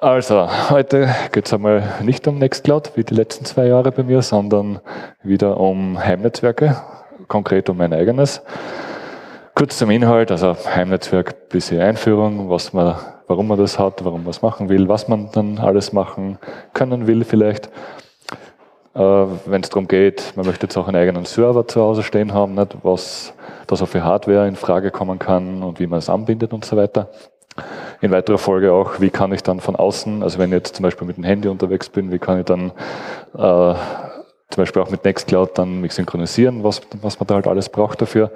Also, heute geht es einmal nicht um Nextcloud wie die letzten zwei Jahre bei mir, sondern wieder um Heimnetzwerke, konkret um mein eigenes. Kurz zum Inhalt, also Heimnetzwerk, bisschen Einführung, was man, warum man das hat, warum man es machen will, was man dann alles machen können will vielleicht. Äh, Wenn es darum geht, man möchte jetzt auch einen eigenen Server zu Hause stehen haben, nicht, was da so für Hardware in Frage kommen kann und wie man es anbindet und so weiter. In weiterer Folge auch, wie kann ich dann von außen, also wenn ich jetzt zum Beispiel mit dem Handy unterwegs bin, wie kann ich dann äh, zum Beispiel auch mit Nextcloud dann mich synchronisieren, was, was man da halt alles braucht dafür.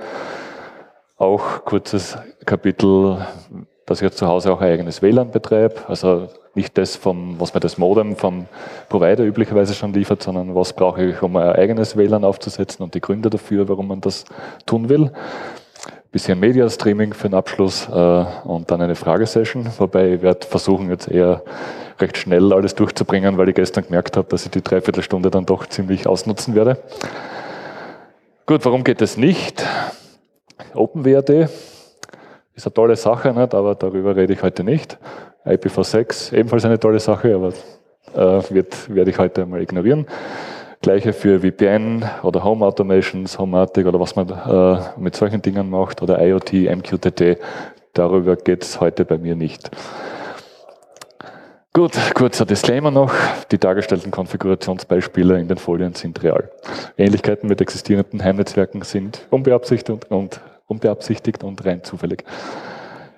Auch kurzes Kapitel, dass ich jetzt zu Hause auch ein eigenes WLAN betreibe, also nicht das, vom, was mir das Modem vom Provider üblicherweise schon liefert, sondern was brauche ich, um ein eigenes WLAN aufzusetzen und die Gründe dafür, warum man das tun will. Bisschen Media-Streaming für den Abschluss äh, und dann eine Fragesession, wobei ich werde versuchen, jetzt eher recht schnell alles durchzubringen, weil ich gestern gemerkt habe, dass ich die Dreiviertelstunde dann doch ziemlich ausnutzen werde. Gut, warum geht es nicht? OpenWRT ist eine tolle Sache, nicht? aber darüber rede ich heute nicht. IPv6 ebenfalls eine tolle Sache, aber äh, wird, werde ich heute mal ignorieren. Gleiche für VPN oder Home Automations, Homematic oder was man äh, mit solchen Dingen macht oder IoT, MQTT. Darüber geht es heute bei mir nicht. Gut, kurzer Disclaimer noch. Die dargestellten Konfigurationsbeispiele in den Folien sind real. Ähnlichkeiten mit existierenden Heimnetzwerken sind unbeabsichtigt und, unbeabsichtigt und rein zufällig.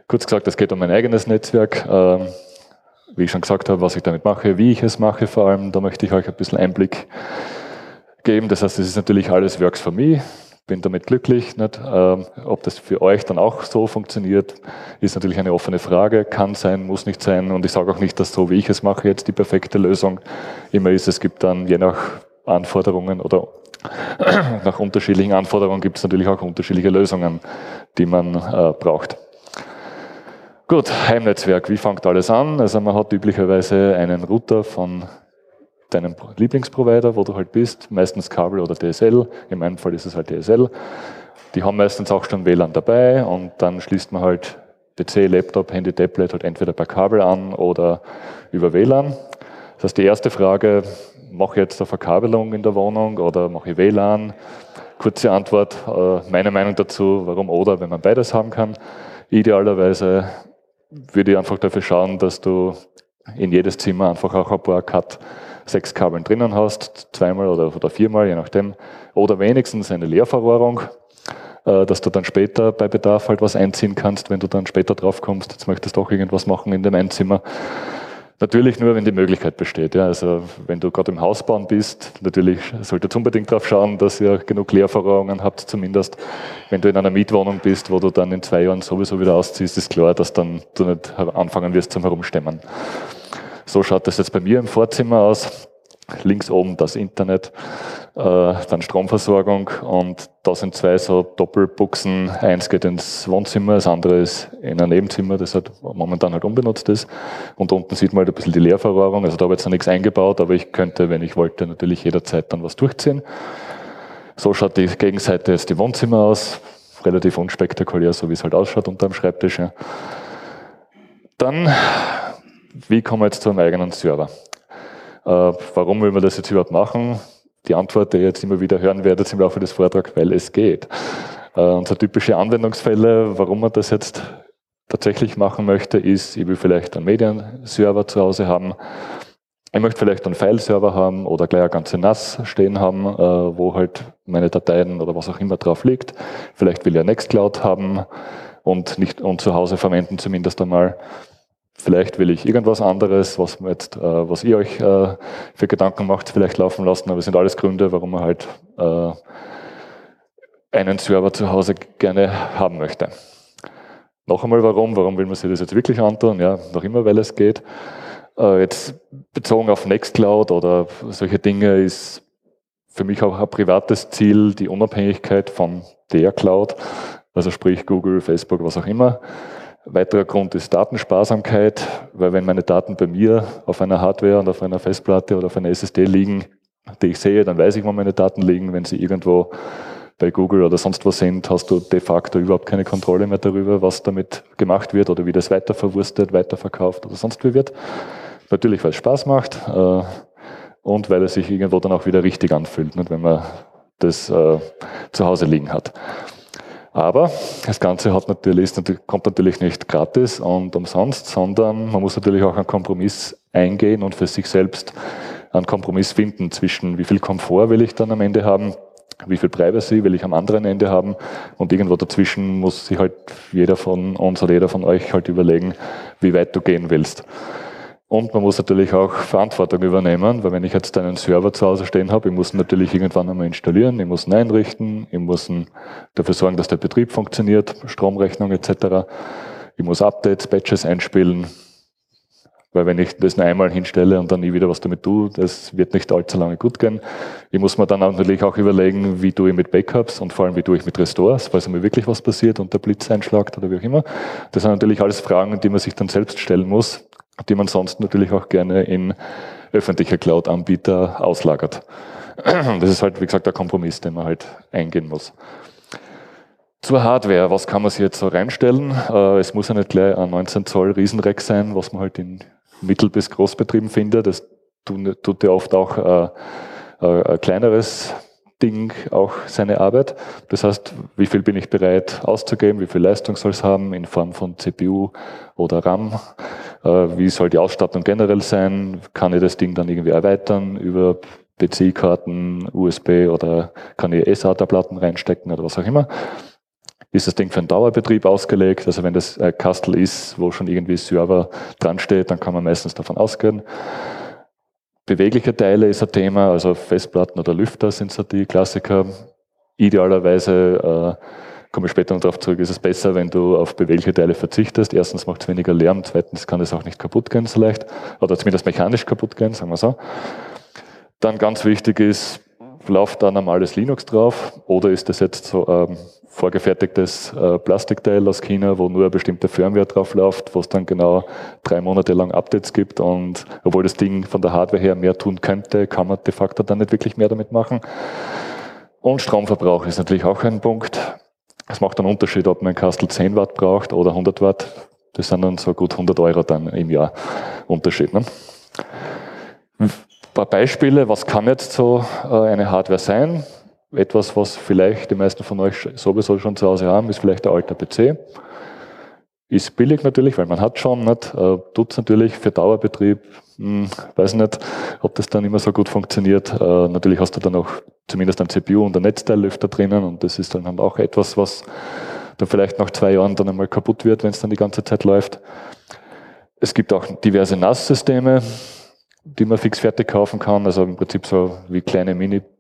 Kurz gesagt, es geht um mein eigenes Netzwerk. Ähm, wie ich schon gesagt habe, was ich damit mache, wie ich es mache vor allem, da möchte ich euch ein bisschen Einblick geben. Das heißt, es ist natürlich alles Works for me, bin damit glücklich. Nicht? Ähm, ob das für euch dann auch so funktioniert, ist natürlich eine offene Frage. Kann sein, muss nicht sein. Und ich sage auch nicht, dass so wie ich es mache jetzt die perfekte Lösung immer ist. Es gibt dann je nach Anforderungen oder nach unterschiedlichen Anforderungen gibt es natürlich auch unterschiedliche Lösungen, die man äh, braucht. Gut, Heimnetzwerk, wie fängt alles an? Also man hat üblicherweise einen Router von deinem Lieblingsprovider, wo du halt bist, meistens Kabel oder DSL, in meinem Fall ist es halt DSL. Die haben meistens auch schon WLAN dabei und dann schließt man halt PC, Laptop, Handy, Tablet halt entweder per Kabel an oder über WLAN. Das heißt, die erste Frage, mache ich jetzt eine Verkabelung in der Wohnung oder mache ich WLAN? Kurze Antwort, äh, meine Meinung dazu, warum oder, wenn man beides haben kann. Idealerweise würde ich einfach dafür schauen, dass du in jedes Zimmer einfach auch ein paar Cut sechs Kabeln drinnen hast, zweimal oder, oder viermal, je nachdem, oder wenigstens eine Leerverrohrung, äh, dass du dann später bei Bedarf halt was einziehen kannst, wenn du dann später drauf kommst, jetzt möchtest du auch irgendwas machen in dem Einzimmer. Natürlich nur, wenn die Möglichkeit besteht. Ja. Also wenn du gerade im Haus bauen bist, natürlich solltest du unbedingt darauf schauen, dass ihr genug Leerverrohrungen habt, zumindest. Wenn du in einer Mietwohnung bist, wo du dann in zwei Jahren sowieso wieder ausziehst, ist klar, dass dann du nicht anfangen wirst zum Herumstemmen. So schaut das jetzt bei mir im Vorzimmer aus links oben das Internet, äh, dann Stromversorgung und da sind zwei so Doppelbuchsen. Eins geht ins Wohnzimmer, das andere ist in ein Nebenzimmer, das halt momentan halt unbenutzt ist. Und unten sieht man halt ein bisschen die Leerverrohrung. Also da habe ich jetzt noch nichts eingebaut, aber ich könnte, wenn ich wollte, natürlich jederzeit dann was durchziehen. So schaut die Gegenseite jetzt die Wohnzimmer aus. Relativ unspektakulär, so wie es halt ausschaut unter dem Schreibtisch. Ja. Dann, wie kommen wir jetzt zu einem eigenen Server? Äh, warum will man das jetzt überhaupt machen? Die Antwort, die ihr jetzt immer wieder hören werdet im Laufe des Vortrags, weil es geht. Äh, und so typische Anwendungsfälle, warum man das jetzt tatsächlich machen möchte, ist, ich will vielleicht einen Medienserver zu Hause haben. Ich möchte vielleicht einen File-Server haben oder gleich eine ganze NAS stehen haben, äh, wo halt meine Dateien oder was auch immer drauf liegt. Vielleicht will ich eine Nextcloud haben und nicht und zu Hause verwenden zumindest einmal. Vielleicht will ich irgendwas anderes, was, jetzt, äh, was ihr euch äh, für Gedanken macht, vielleicht laufen lassen, aber es sind alles Gründe, warum man halt äh, einen Server zu Hause gerne haben möchte. Noch einmal warum, warum will man sich das jetzt wirklich antun? Ja, noch immer, weil es geht. Äh, jetzt bezogen auf Nextcloud oder solche Dinge ist für mich auch ein privates Ziel, die Unabhängigkeit von der Cloud, also sprich Google, Facebook, was auch immer. Weiterer Grund ist Datensparsamkeit, weil wenn meine Daten bei mir auf einer Hardware und auf einer Festplatte oder auf einer SSD liegen, die ich sehe, dann weiß ich, wo meine Daten liegen. Wenn sie irgendwo bei Google oder sonst wo sind, hast du de facto überhaupt keine Kontrolle mehr darüber, was damit gemacht wird oder wie das weiterverwurstet, weiterverkauft oder sonst wie wird. Natürlich, weil es Spaß macht äh, und weil es sich irgendwo dann auch wieder richtig anfühlt, nicht? wenn man das äh, zu Hause liegen hat. Aber das Ganze hat natürlich, kommt natürlich nicht gratis und umsonst, sondern man muss natürlich auch einen Kompromiss eingehen und für sich selbst einen Kompromiss finden zwischen wie viel Komfort will ich dann am Ende haben, wie viel Privacy will ich am anderen Ende haben und irgendwo dazwischen muss sich halt jeder von uns oder jeder von euch halt überlegen, wie weit du gehen willst. Und man muss natürlich auch Verantwortung übernehmen, weil wenn ich jetzt einen Server zu Hause stehen habe, ich muss ihn natürlich irgendwann einmal installieren, ich muss ihn einrichten, ich muss dafür sorgen, dass der Betrieb funktioniert, Stromrechnung etc. Ich muss Updates, Patches einspielen, weil wenn ich das nur einmal hinstelle und dann nie wieder was damit tue, das wird nicht allzu lange gut gehen. Ich muss mir dann natürlich auch überlegen, wie tue ich mit Backups und vor allem, wie tue ich mit Restores, falls mir wirklich was passiert und der Blitz einschlagt oder wie auch immer. Das sind natürlich alles Fragen, die man sich dann selbst stellen muss, die man sonst natürlich auch gerne in öffentliche Cloud-Anbieter auslagert. Das ist halt, wie gesagt, der Kompromiss, den man halt eingehen muss. Zur Hardware, was kann man sich jetzt so reinstellen? Äh, es muss ja nicht gleich ein 19 Zoll Riesenrack sein, was man halt in Mittel- bis Großbetrieben finde. Das tut ja oft auch äh, äh, ein kleineres Ding auch seine Arbeit. Das heißt, wie viel bin ich bereit auszugeben, wie viel Leistung soll es haben in Form von CPU oder RAM, äh, wie soll die Ausstattung generell sein, kann ich das Ding dann irgendwie erweitern über PC-Karten, USB oder kann ich SATA-Platten reinstecken oder was auch immer ist das Ding für einen Dauerbetrieb ausgelegt. Also wenn das Kastel ist, wo schon irgendwie Server dran steht, dann kann man meistens davon ausgehen. Bewegliche Teile ist ein Thema, also Festplatten oder Lüfter sind so die Klassiker. Idealerweise, äh, komme ich später noch darauf zurück, ist es besser, wenn du auf bewegliche Teile verzichtest. Erstens macht es weniger Lärm, zweitens kann es auch nicht kaputt gehen so leicht, oder zumindest mechanisch kaputt gehen, sagen wir so. Dann ganz wichtig ist, läuft da normales Linux drauf oder ist das jetzt so ähm, vorgefertigtes äh, Plastikteil aus China, wo nur eine bestimmte Firmware drauf läuft, wo es dann genau drei Monate lang Updates gibt und obwohl das Ding von der Hardware her mehr tun könnte, kann man de facto dann nicht wirklich mehr damit machen. Und Stromverbrauch ist natürlich auch ein Punkt. Es macht einen Unterschied, ob man ein Kastel 10 Watt braucht oder 100 Watt. Das sind dann so gut 100 Euro dann im Jahr Unterschied. Ne? Ein paar Beispiele, was kann jetzt so äh, eine Hardware sein? Etwas, was vielleicht die meisten von euch sowieso schon zu Hause haben, ist vielleicht der alter PC. Ist billig natürlich, weil man hat schon, nicht? Äh, tut's natürlich für Dauerbetrieb, hm, weiß nicht, ob das dann immer so gut funktioniert. Äh, natürlich hast du dann auch zumindest ein CPU und ein Netzteillüfter drinnen und das ist dann auch etwas, was dann vielleicht nach zwei Jahren dann einmal kaputt wird, wenn es dann die ganze Zeit läuft. Es gibt auch diverse NAS-Systeme, die man fix fertig kaufen kann. Also im Prinzip so wie kleine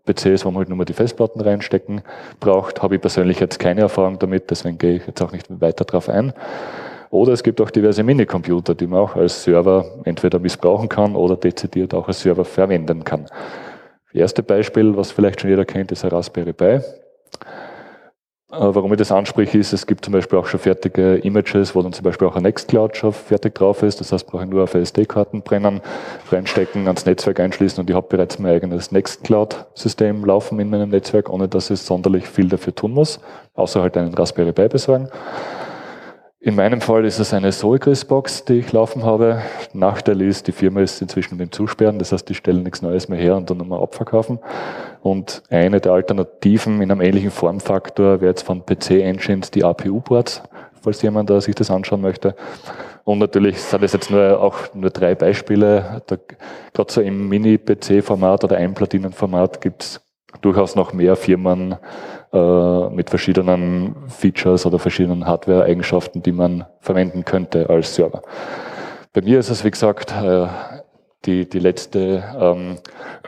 Mini-PCs, wo man halt nur mal die Festplatten reinstecken braucht. Habe ich persönlich jetzt keine Erfahrung damit, deswegen gehe ich jetzt auch nicht weiter drauf ein. Oder es gibt auch diverse Minicomputer, die man auch als Server entweder missbrauchen kann oder dezidiert auch als Server verwenden kann. Das erste Beispiel, was vielleicht schon jeder kennt, ist ein Raspberry Pi. Äh, warum ich das anspreche, ist, es gibt zum Beispiel auch schon fertige Images, wo dann zum Beispiel auch ein Nextcloud schon fertig drauf ist. Das heißt, brauche ich nur auf SD-Karten brennen, reinstecken, ans Netzwerk einschließen und ich habe bereits mein eigenes Nextcloud-System laufen in meinem Netzwerk, ohne dass ich sonderlich viel dafür tun muss, außer halt einen Raspberry Pi besorgen. In meinem Fall ist es eine Soulgris-Box, die ich laufen habe. Nachteil ist, die Firma ist inzwischen mit dem Zusperren, das heißt, die stellen nichts Neues mehr her und dann nochmal abverkaufen. Und eine der Alternativen in einem ähnlichen Formfaktor wäre jetzt von PC-Engines die APU-Boards, falls jemand da sich das anschauen möchte. Und natürlich sind das jetzt nur auch nur drei Beispiele. Gerade so im Mini-PC-Format oder Einplatinenformat gibt es durchaus noch mehr Firmen, äh, mit verschiedenen Features oder verschiedenen Hardware-Eigenschaften, die man verwenden könnte als Server. Bei mir ist es, wie gesagt, äh, die, die, letzte, ähm,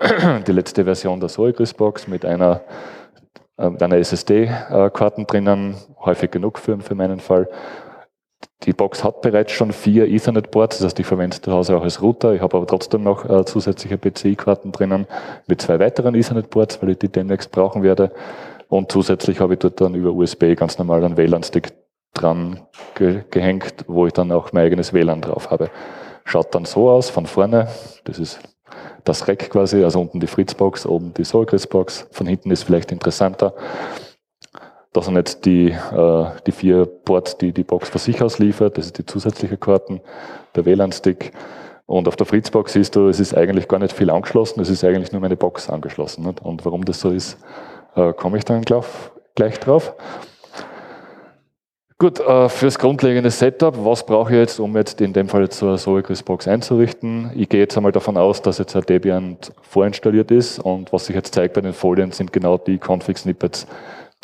die letzte Version der Soigris-Box mit einer, äh, einer SSD-Karten drinnen, häufig genug für, für meinen Fall. Die Box hat bereits schon vier Ethernet-Ports, das heißt, ich verwende zu Hause auch als Router. Ich habe aber trotzdem noch äh, zusätzliche PCI-Karten drinnen mit zwei weiteren Ethernet-Ports, weil ich die demnächst brauchen werde. Und zusätzlich habe ich dort dann über USB ganz normal einen WLAN-Stick dran ge gehängt, wo ich dann auch mein eigenes WLAN drauf habe. Schaut dann so aus von vorne. Das ist das Rack quasi, also unten die Fritzbox, oben die Solgris-Box. Von hinten ist vielleicht interessanter. Das sind jetzt die, äh, die vier Ports, die die Box von sich aus liefert. Das ist die zusätzliche Karten, der WLAN-Stick Und auf der Fritzbox siehst du, es ist eigentlich gar nicht viel angeschlossen, es ist eigentlich nur meine Box angeschlossen. Und warum das so ist, äh, komme ich dann gleich drauf. Gut, äh, fürs grundlegende Setup, was brauche ich jetzt, um jetzt in dem Fall so eine Solacris Box einzurichten? Ich gehe jetzt einmal davon aus, dass jetzt ein Debian vorinstalliert ist und was sich jetzt zeigt bei den Folien sind genau die Config-Snippets,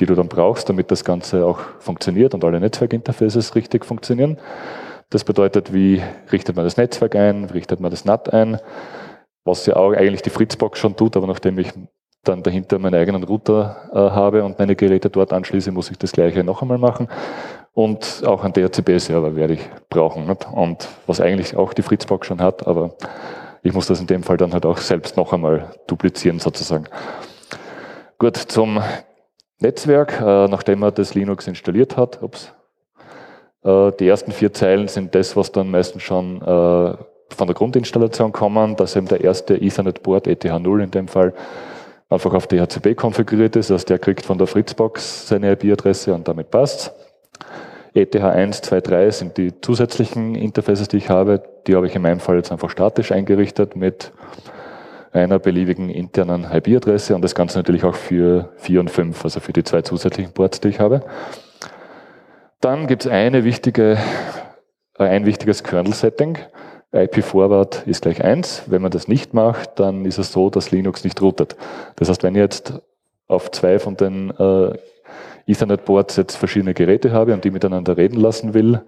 die du dann brauchst, damit das Ganze auch funktioniert und alle Netzwerkinterfaces richtig funktionieren. Das bedeutet, wie richtet man das Netzwerk ein, wie richtet man das NAT ein, was ja auch eigentlich die Fritzbox schon tut, aber nachdem ich dann dahinter meinen eigenen Router äh, habe und meine Geräte dort anschließe, muss ich das gleiche noch einmal machen. Und auch einen DHCP-Server werde ich brauchen. Nicht? Und was eigentlich auch die Fritzbox schon hat, aber ich muss das in dem Fall dann halt auch selbst noch einmal duplizieren sozusagen. Gut, zum Netzwerk, äh, nachdem man das Linux installiert hat, ups, äh, die ersten vier Zeilen sind das, was dann meistens schon äh, von der Grundinstallation kommen, dass eben der erste Ethernet-Port, ETH0 in dem Fall, einfach auf DHCP konfiguriert ist. Also der kriegt von der Fritzbox seine IP-Adresse und damit passt ETH1, 2, 3 sind die zusätzlichen Interfaces, die ich habe. Die habe ich in meinem Fall jetzt einfach statisch eingerichtet mit einer beliebigen internen IP-Adresse und das Ganze natürlich auch für 4 und 5, also für die zwei zusätzlichen Ports, die ich habe. Dann gibt es eine wichtige, äh, ein wichtiges Kernel-Setting. IP-Forward ist gleich 1. Wenn man das nicht macht, dann ist es so, dass Linux nicht routet. Das heißt, wenn ich jetzt auf zwei von den äh, Ethernet-Boards jetzt verschiedene Geräte habe und die miteinander reden lassen will,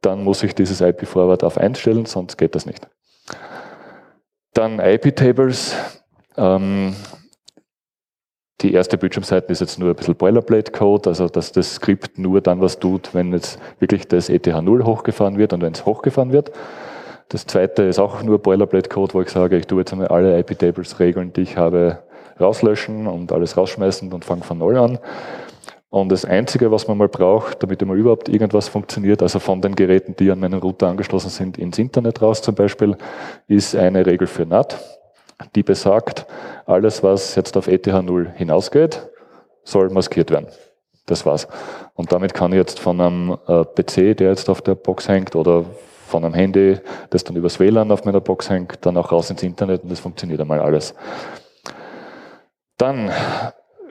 dann muss ich dieses IP-Forward auf einstellen, sonst geht das nicht. Dann IP-Tables. Ähm, die erste Bildschirmseite ist jetzt nur ein bisschen Boilerplate-Code, also dass das Skript nur dann was tut, wenn jetzt wirklich das ETH0 hochgefahren wird und wenn es hochgefahren wird. Das zweite ist auch nur Boilerplate-Code, wo ich sage, ich tue jetzt einmal alle IP-Tables regeln, die ich habe, rauslöschen und alles rausschmeißen und fange von Null an. Und das Einzige, was man mal braucht, damit immer überhaupt irgendwas funktioniert, also von den Geräten, die an meinen Router angeschlossen sind, ins Internet raus zum Beispiel, ist eine Regel für NAT, die besagt, alles, was jetzt auf ETH 0 hinausgeht, soll maskiert werden. Das war's. Und damit kann ich jetzt von einem äh, PC, der jetzt auf der Box hängt, oder von einem Handy, das dann übers WLAN auf meiner Box hängt, dann auch raus ins Internet und das funktioniert einmal alles. Dann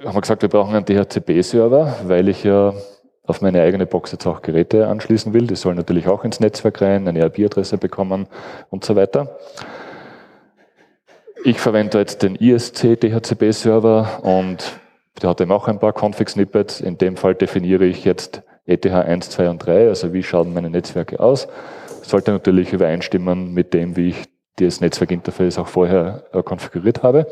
haben wir gesagt, wir brauchen einen DHCP-Server, weil ich ja auf meine eigene Box jetzt auch Geräte anschließen will. Die sollen natürlich auch ins Netzwerk rein, eine IP-Adresse bekommen und so weiter. Ich verwende jetzt den ISC DHCP-Server und der hat eben auch ein paar Config-Snippets. In dem Fall definiere ich jetzt ETH 1, 2 und 3, also wie schauen meine Netzwerke aus. Sollte natürlich übereinstimmen mit dem, wie ich das Netzwerkinterface auch vorher äh, konfiguriert habe.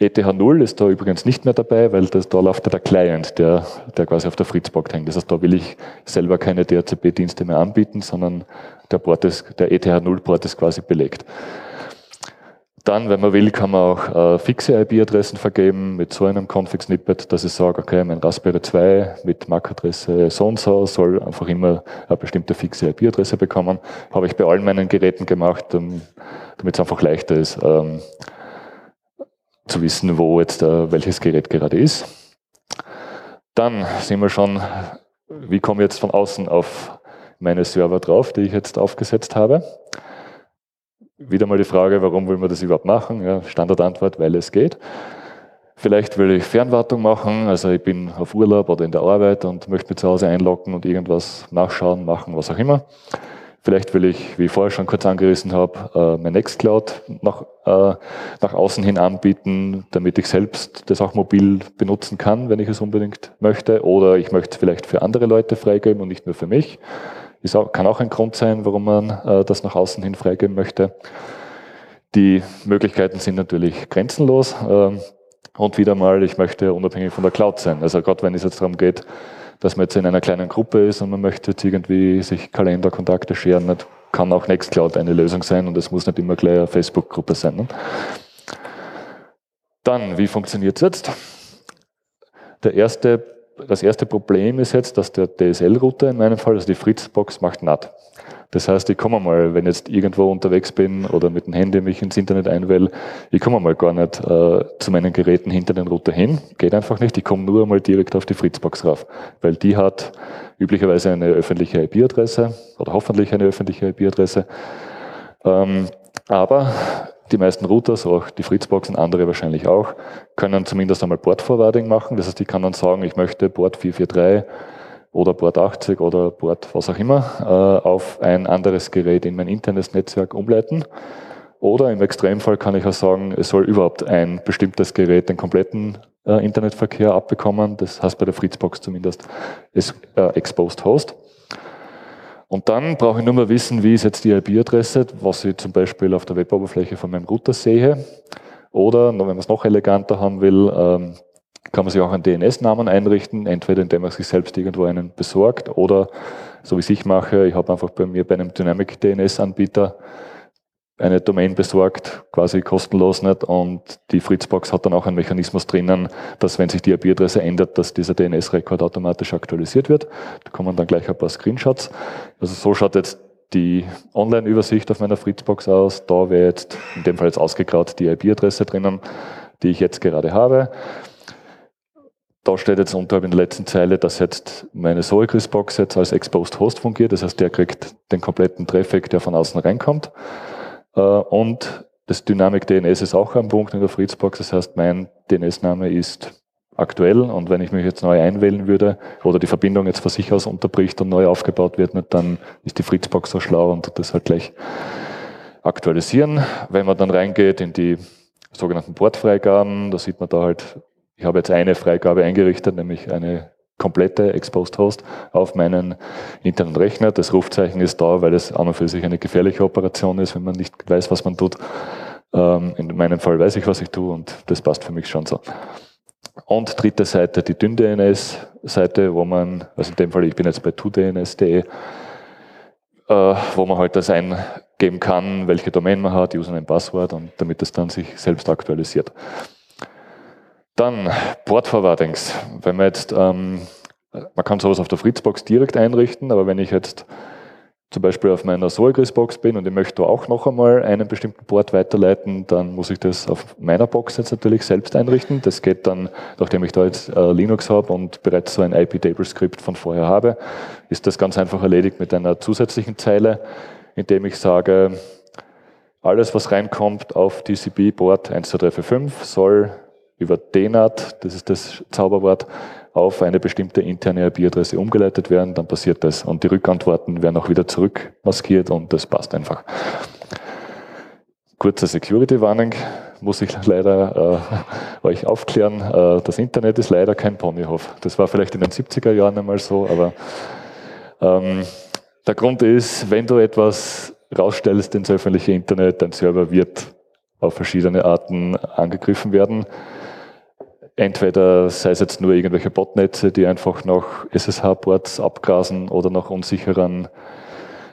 ETH0 ist da übrigens nicht mehr dabei, weil das, da läuft der Client, der, der quasi auf der Fritzbox hängt. Das heißt, da will ich selber keine DHCP-Dienste mehr anbieten, sondern der, Port ist, der ETH0-Port ist quasi belegt. Dann, wenn man will, kann man auch äh, fixe IP-Adressen vergeben mit so einem Config-Snippet, dass ich sage, okay, mein Raspberry 2 mit MAC-Adresse so und so soll einfach immer eine bestimmte fixe IP-Adresse bekommen. Habe ich bei allen meinen Geräten gemacht, damit es einfach leichter ist, ähm, zu wissen, wo jetzt äh, welches Gerät gerade ist. Dann sehen wir schon, wie komme ich jetzt von außen auf meine Server drauf, die ich jetzt aufgesetzt habe. Wieder mal die Frage, warum will man das überhaupt machen? Ja, Standardantwort, weil es geht. Vielleicht will ich Fernwartung machen, also ich bin auf Urlaub oder in der Arbeit und möchte mich zu Hause einloggen und irgendwas nachschauen, machen, was auch immer. Vielleicht will ich, wie ich vorher schon kurz angerissen habe, äh, mein Nextcloud nach, äh, nach außen hin anbieten, damit ich selbst das auch mobil benutzen kann, wenn ich es unbedingt möchte. Oder ich möchte es vielleicht für andere Leute freigeben und nicht nur für mich. Ist auch, kann auch ein Grund sein, warum man äh, das nach außen hin freigeben möchte. Die Möglichkeiten sind natürlich grenzenlos. Ähm, und wieder mal, ich möchte unabhängig von der Cloud sein. Also gerade wenn es jetzt darum geht, dass man jetzt in einer kleinen Gruppe ist und man möchte jetzt irgendwie sich Kalenderkontakte scheren, das kann auch Nextcloud eine Lösung sein und es muss nicht immer gleich eine Facebook-Gruppe sein. Ne? Dann, wie funktioniert es jetzt? Der erste, das erste Problem ist jetzt, dass der DSL-Router in meinem Fall, also die Fritzbox, macht NAT. Das heißt, ich komme mal, wenn ich jetzt irgendwo unterwegs bin oder mit dem Handy mich ins Internet einwähle, ich komme mal gar nicht äh, zu meinen Geräten hinter den Router hin. Geht einfach nicht. Ich komme nur mal direkt auf die Fritzbox rauf, weil die hat üblicherweise eine öffentliche IP-Adresse oder hoffentlich eine öffentliche IP-Adresse. Ähm, aber die meisten Routers, auch die Fritzboxen, andere wahrscheinlich auch, können zumindest einmal Port-Forwarding machen. Das heißt, ich kann dann sagen, ich möchte Port 443 oder Port 80 oder Port was auch immer äh, auf ein anderes Gerät in mein internes Netzwerk umleiten. Oder im Extremfall kann ich auch sagen, es soll überhaupt ein bestimmtes Gerät den kompletten äh, Internetverkehr abbekommen. Das heißt bei der Fritzbox zumindest ist, äh, Exposed Host. Und dann brauche ich nur mal wissen, wie ist jetzt die IP-Adresse, was ich zum Beispiel auf der Weboberfläche von meinem Router sehe. Oder, wenn man es noch eleganter haben will, ähm, kann man sich auch einen DNS-Namen einrichten, entweder indem man sich selbst irgendwo einen besorgt oder, so wie ich mache, ich habe einfach bei mir bei einem Dynamic DNS-Anbieter eine Domain besorgt, quasi kostenlos nicht. Und die Fritzbox hat dann auch einen Mechanismus drinnen, dass wenn sich die IP-Adresse ändert, dass dieser DNS-Rekord automatisch aktualisiert wird. Da kommen dann gleich ein paar Screenshots. Also so schaut jetzt die Online-Übersicht auf meiner Fritzbox aus. Da wäre jetzt in dem Fall jetzt ausgegraut die IP-Adresse drinnen, die ich jetzt gerade habe. Da steht jetzt unterhalb in der letzten Zeile, dass jetzt meine Soegris-Box jetzt als Exposed Host fungiert. Das heißt, der kriegt den kompletten Traffic, der von außen reinkommt. Äh, und das Dynamic DNS ist auch ein Punkt in der Fritzbox. Das heißt, mein DNS-Name ist aktuell und wenn ich mich jetzt neu einwählen würde oder die Verbindung jetzt von sich aus unterbricht und neu aufgebaut wird, dann ist die Fritzbox so schlau und tut das halt gleich aktualisieren. Wenn man dann reingeht in die sogenannten Portfreigaben, da sieht man da halt, ich habe jetzt eine Freigabe eingerichtet, nämlich eine komplette Exposed Host auf meinen internen Rechner. Das Rufzeichen ist da, weil es an und für sich eine gefährliche Operation ist, wenn man nicht weiß, was man tut. Ähm, in meinem Fall weiß ich, was ich tue und das passt für mich schon so. Und dritte Seite, die DynDNS-Seite, wo man, also in dem Fall, ich bin jetzt bei 2DNS.de, äh, wo man halt das eingeben kann, welche Domain man hat, Username, Passwort und damit es dann sich selbst aktualisiert. Dann Port Forwardings. Wenn man jetzt, ähm, man kann sowas auf der Fritzbox direkt einrichten, aber wenn ich jetzt zum Beispiel auf meiner Solgris-Box bin und ich möchte auch noch einmal einen bestimmten Port weiterleiten, dann muss ich das auf meiner Box jetzt natürlich selbst einrichten. Das geht dann, nachdem ich da jetzt äh, Linux habe und bereits so ein IP-Table-Skript von vorher habe, ist das ganz einfach erledigt mit einer zusätzlichen Zeile, indem ich sage, alles, was reinkommt auf TCP-Port 12345 soll über DNAT, das ist das Zauberwort, auf eine bestimmte interne IP-Adresse umgeleitet werden, dann passiert das. Und die Rückantworten werden auch wieder zurückmaskiert und das passt einfach. Kurze Security-Warning muss ich leider äh, euch aufklären. Äh, das Internet ist leider kein Ponyhof. Das war vielleicht in den 70er Jahren einmal so, aber ähm, der Grund ist, wenn du etwas rausstellst ins öffentliche Internet, dein Server wird auf verschiedene Arten angegriffen werden entweder sei es jetzt nur irgendwelche Botnetze, die einfach nach SSH-Ports abgrasen oder nach unsicheren,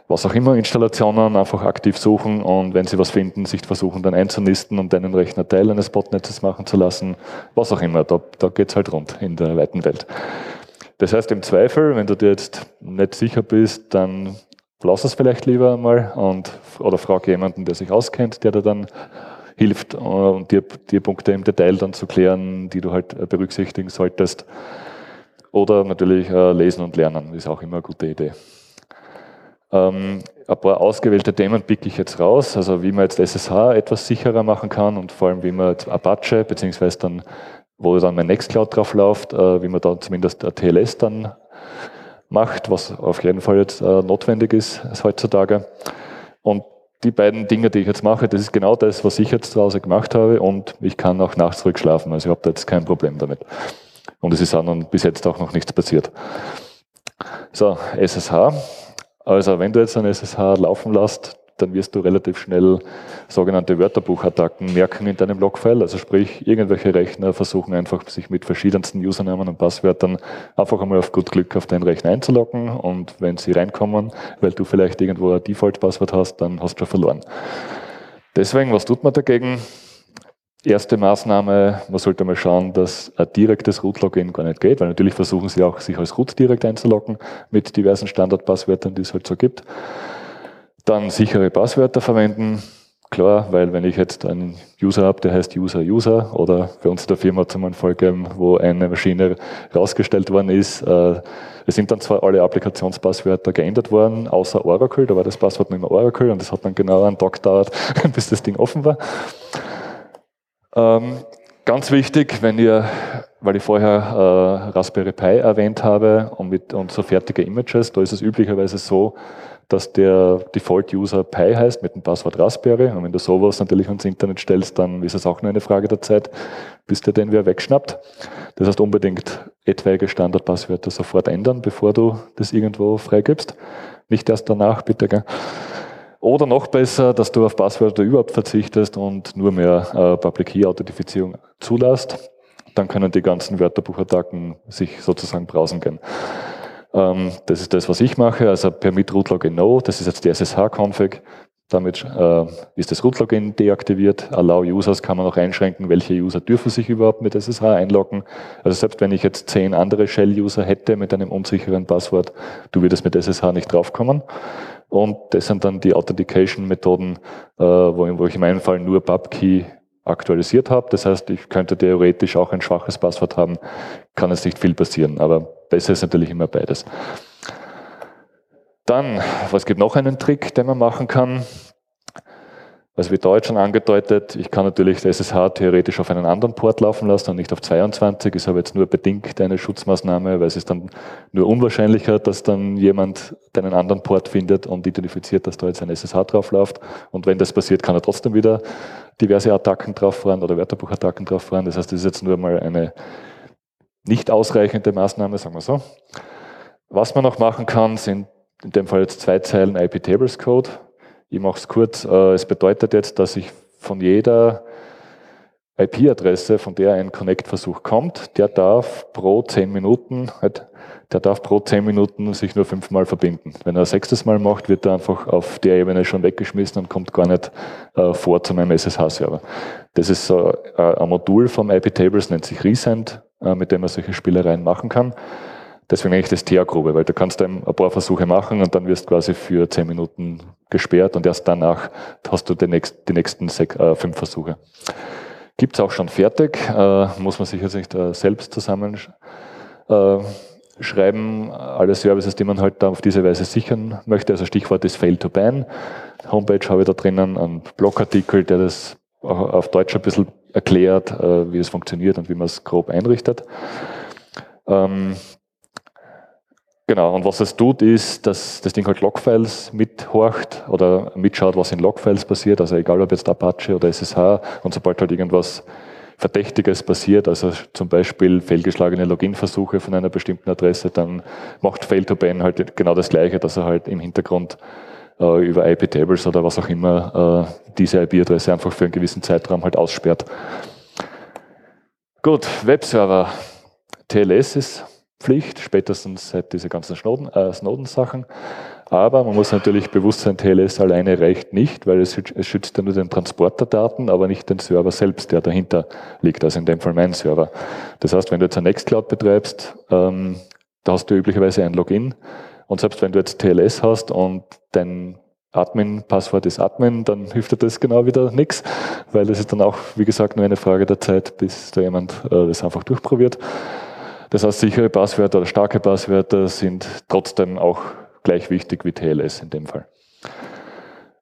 was auch immer, Installationen einfach aktiv suchen und wenn sie was finden, sich versuchen dann einzunisten und deinen Rechner Teil eines Botnetzes machen zu lassen, was auch immer, da, da geht's halt rund in der weiten Welt. Das heißt, im Zweifel, wenn du dir jetzt nicht sicher bist, dann lass es vielleicht lieber einmal und, oder frag jemanden, der sich auskennt, der dir dann hilft, äh, dir, dir Punkte im Detail dann zu klären, die du halt äh, berücksichtigen solltest. Oder natürlich äh, lesen und lernen, ist auch immer eine gute Idee. Ähm, ein paar ausgewählte Themen picke ich jetzt raus, also wie man jetzt SSH etwas sicherer machen kann und vor allem wie man jetzt Apache, beziehungsweise dann, wo dann mein Nextcloud drauf läuft, äh, wie man da zumindest ein TLS dann macht, was auf jeden Fall jetzt äh, notwendig ist heutzutage. Und die beiden Dinge, die ich jetzt mache, das ist genau das, was ich jetzt zu Hause gemacht habe und ich kann auch nachts zurückschlafen. Also ich habe da jetzt kein Problem damit. Und es ist auch noch, bis jetzt auch noch nichts passiert. So, SSH. Also wenn du jetzt ein SSH laufen lässt, dann wirst du relativ schnell sogenannte Wörterbuchattacken merken in deinem Logfile. Also sprich, irgendwelche Rechner versuchen einfach sich mit verschiedensten Usernamen und Passwörtern einfach einmal auf gut Glück auf deinen Rechner einzuloggen und wenn sie reinkommen, weil du vielleicht irgendwo ein Default-Passwort hast, dann hast du schon verloren. Deswegen, was tut man dagegen? Erste Maßnahme, man sollte mal schauen, dass ein direktes Root-Login gar nicht geht, weil natürlich versuchen sie auch, sich als Root direkt einzuloggen mit diversen Standardpasswörtern, die es halt so gibt. Dann sichere Passwörter verwenden, klar, weil wenn ich jetzt einen User habe, der heißt User User oder bei uns in der Firma zum einen Fall gegeben, wo eine Maschine rausgestellt worden ist, äh, es sind dann zwar alle Applikationspasswörter geändert worden, außer Oracle, da war das Passwort noch immer Oracle und das hat dann genau einen Tag gedauert, bis das Ding offen war. Ähm, ganz wichtig, wenn ihr, weil ich vorher äh, Raspberry Pi erwähnt habe und, mit, und so fertige Images, da ist es üblicherweise so, dass der Default-User Pi heißt mit dem Passwort Raspberry. Und wenn du sowas natürlich ans Internet stellst, dann ist es auch nur eine Frage der Zeit, bis der den wer wegschnappt. Das heißt unbedingt etwaige Standardpasswörter sofort ändern, bevor du das irgendwo freigibst. Nicht erst danach, bitte. Gell? Oder noch besser, dass du auf Passwörter überhaupt verzichtest und nur mehr äh, Public Key Authentifizierung zulässt. Dann können die ganzen Wörterbuchattacken sich sozusagen brausen gehen. Ähm, das ist das, was ich mache, also Permit Root Login No, das ist jetzt die SSH-Config. Damit äh, ist das Root-Login deaktiviert. Allow Users kann man auch einschränken, welche User dürfen sich überhaupt mit SSH einloggen. Also selbst wenn ich jetzt zehn andere Shell-User hätte mit einem unsicheren Passwort, du würdest mit SSH nicht draufkommen. Und das sind dann die Authentication-Methoden, äh, wo, wo ich in meinem Fall nur PubKey aktualisiert habe. Das heißt, ich könnte theoretisch auch ein schwaches Passwort haben, kann es nicht viel passieren, aber besser ist natürlich immer beides. Dann, was gibt noch einen Trick, den man machen kann? Also wie Deutsch schon angedeutet, ich kann natürlich das SSH theoretisch auf einen anderen Port laufen lassen und nicht auf 22, ist aber jetzt nur bedingt eine Schutzmaßnahme, weil es ist dann nur unwahrscheinlicher, dass dann jemand deinen anderen Port findet und identifiziert, dass da jetzt ein SSH drauf läuft. Und wenn das passiert, kann er trotzdem wieder diverse Attacken drauf fahren oder Wörterbuchattacken drauf fahren. Das heißt, das ist jetzt nur mal eine nicht ausreichende Maßnahme, sagen wir so. Was man noch machen kann, sind in dem Fall jetzt zwei Zeilen IP-Tables Code. Ich mache es kurz. Äh, es bedeutet jetzt, dass ich von jeder IP-Adresse, von der ein Connect-Versuch kommt, der darf pro zehn Minuten, halt, der darf pro zehn Minuten sich nur fünfmal verbinden. Wenn er ein sechstes Mal macht, wird er einfach auf der Ebene schon weggeschmissen und kommt gar nicht äh, vor zu meinem SSH-Server. Das ist so äh, ein Modul vom IP-Tables, nennt sich Resend, äh, mit dem man solche Spielereien machen kann. Deswegen eigentlich das TEA-Grube, weil da kannst du ein paar Versuche machen und dann wirst du quasi für zehn Minuten gesperrt und erst danach hast du die, nächsten, die nächsten sechs, äh, fünf Versuche. Gibt es auch schon fertig, äh, muss man sich jetzt nicht äh, selbst zusammenschreiben. Äh, alle Services, die man halt da auf diese Weise sichern möchte. Also Stichwort ist Fail to Ban. Homepage habe ich da drinnen, einen Blogartikel, der das auf Deutsch ein bisschen erklärt, äh, wie es funktioniert und wie man es grob einrichtet. Ähm, Genau, und was es tut, ist, dass das Ding halt Logfiles mithorcht oder mitschaut, was in Logfiles passiert, also egal ob jetzt Apache oder SSH und sobald halt irgendwas Verdächtiges passiert, also zum Beispiel fehlgeschlagene Login-Versuche von einer bestimmten Adresse, dann macht Fail-to-Ban halt genau das Gleiche, dass er halt im Hintergrund äh, über IP-Tables oder was auch immer äh, diese IP-Adresse einfach für einen gewissen Zeitraum halt aussperrt. Gut, Webserver. TLS ist Pflicht, spätestens seit diese ganzen äh, Snowden-Sachen. Aber man muss natürlich bewusst sein, TLS alleine reicht nicht, weil es, schützt ja nur den Transport der Daten, aber nicht den Server selbst, der dahinter liegt, also in dem Fall mein Server. Das heißt, wenn du jetzt ein Nextcloud betreibst, ähm, da hast du üblicherweise ein Login. Und selbst wenn du jetzt TLS hast und dein Admin-Passwort ist Admin, dann hilft dir das genau wieder nichts, weil das ist dann auch, wie gesagt, nur eine Frage der Zeit, bis da jemand äh, das einfach durchprobiert. Das heißt, sichere Passwörter oder starke Passwörter sind trotzdem auch gleich wichtig wie TLS in dem Fall.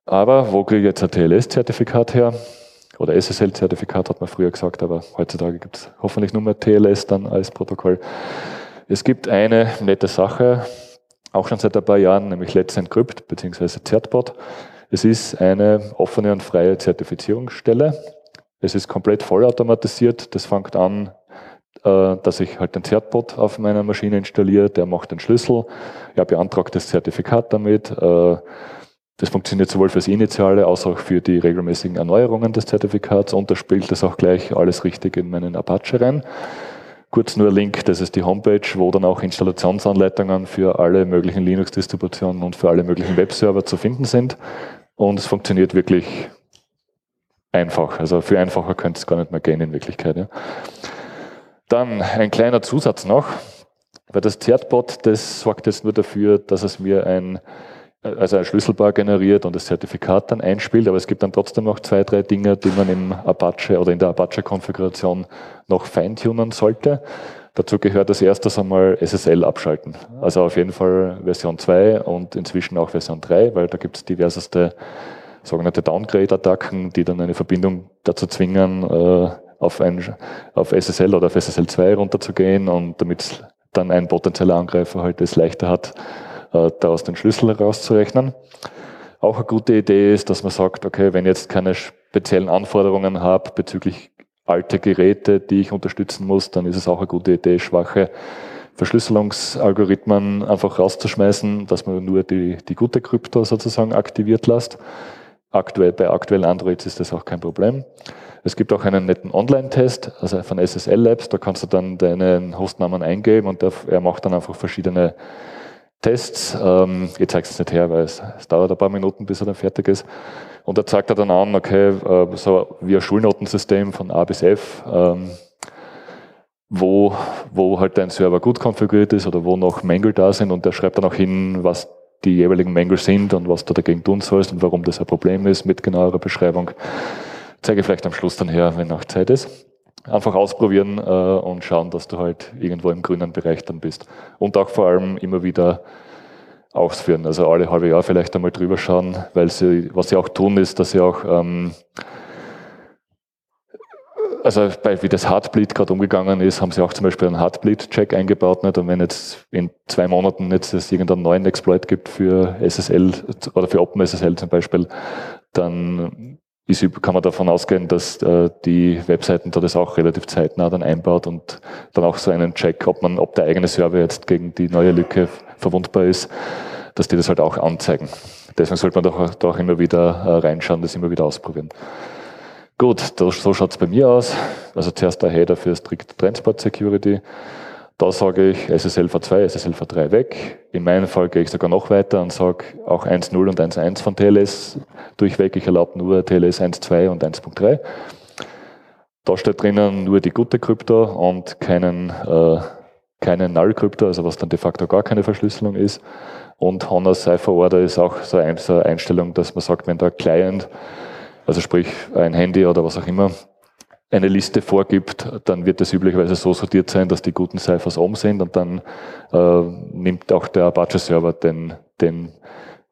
Aber wo kriege ich jetzt ein TLS-Zertifikat her? Oder SSL-Zertifikat hat man früher gesagt, aber heutzutage gibt es hoffentlich nur mehr TLS dann als Protokoll. Es gibt eine nette Sache, auch schon seit ein paar Jahren, nämlich Let's Encrypt bzw. Certbot. Es ist eine offene und freie Zertifizierungsstelle. Es ist komplett vollautomatisiert. Das fängt an dass ich halt den Zertbot auf meiner Maschine installiere, der macht den Schlüssel, ja, beantragt das Zertifikat damit. Äh, das funktioniert sowohl fürs Initiale als auch für die regelmäßigen Erneuerungen des Zertifikats und da spielt das auch gleich alles richtig in meinen Apache rein. Kurz nur Link, das ist die Homepage, wo dann auch Installationsanleitungen für alle möglichen Linux-Distributionen und für alle möglichen Webserver zu finden sind. Und es funktioniert wirklich einfach. Also für einfacher könnte es gar nicht mehr gehen in Wirklichkeit. Ja. Dann ein kleiner Zusatz noch, weil das Zertbot, das sorgt jetzt nur dafür, dass es mir ein also ein Schlüsselbar generiert und das Zertifikat dann einspielt, aber es gibt dann trotzdem noch zwei, drei Dinge, die man im Apache oder in der Apache-Konfiguration noch feintunen sollte. Dazu gehört als erstes einmal SSL abschalten. Also auf jeden Fall Version 2 und inzwischen auch Version 3, weil da gibt es diverseste sogenannte Downgrade-Attacken, die dann eine Verbindung dazu zwingen, äh, auf, ein, auf SSL oder auf SSL 2 runterzugehen und damit dann ein potenzieller Angreifer halt es leichter hat, äh, daraus den Schlüssel herauszurechnen. Auch eine gute Idee ist, dass man sagt, okay, wenn ich jetzt keine speziellen Anforderungen habe bezüglich alte Geräte, die ich unterstützen muss, dann ist es auch eine gute Idee, schwache Verschlüsselungsalgorithmen einfach rauszuschmeißen, dass man nur die, die gute Krypto sozusagen aktiviert lässt. Aktuell, bei aktuellen Androids ist das auch kein Problem. Es gibt auch einen netten Online-Test, also von SSL Labs, da kannst du dann deinen Hostnamen eingeben und er macht dann einfach verschiedene Tests. Ähm, ich zeige es nicht her, weil es, es, dauert ein paar Minuten, bis er dann fertig ist. Und da zeigt er dann an, okay, äh, so wie ein Schulnotensystem von A bis F, ähm, wo, wo halt dein Server gut konfiguriert ist oder wo noch Mängel da sind und der schreibt dann auch hin, was die jeweiligen Mängel sind und was du dagegen tun sollst und warum das ein Problem ist mit genauerer Beschreibung. Zeige ich vielleicht am Schluss dann her, wenn noch Zeit ist einfach ausprobieren äh, und schauen, dass du halt irgendwo im grünen Bereich dann bist. Und auch vor allem immer wieder ausführen. Also alle halbe Jahr vielleicht einmal drüber schauen, weil sie, was sie auch tun, ist, dass sie auch, ähm, also bei, wie das Heartbleed gerade umgegangen ist, haben sie auch zum Beispiel einen Heartbleed-Check eingebaut. Nicht? Und wenn jetzt in zwei Monaten jetzt es irgendeinen neuen Exploit gibt für SSL oder für OpenSSL zum Beispiel, dann ist, kann man davon ausgehen, dass äh, die Webseiten da das auch relativ zeitnah dann einbaut und dann auch so einen Check, ob man, ob der eigene Server jetzt gegen die neue Lücke verwundbar ist, dass die das halt auch anzeigen. Deswegen sollte man doch, doch immer wieder äh, reinschauen, das immer wieder ausprobieren. Gut, das, so schaut es bei mir aus. Also zuerst der Header für Strict Transport Security. Da sage ich SSL v2, SSL v3 weg. In meinem Fall gehe ich sogar noch weiter und sage auch 1.0 und 1.1 von TLS durchweg. Ich erlaube nur TLS 1.2 und 1.3. Da steht drinnen nur die gute Krypto und keinen, äh, keinen Null-Krypto, also was dann de facto gar keine Verschlüsselung ist. Und HONA Cipher Order ist auch so eine Einstellung, dass man sagt, wenn der Client, also sprich ein Handy oder was auch immer, eine Liste vorgibt, dann wird es üblicherweise so sortiert sein, dass die guten Ciphers oben sind und dann äh, nimmt auch der Apache-Server den, den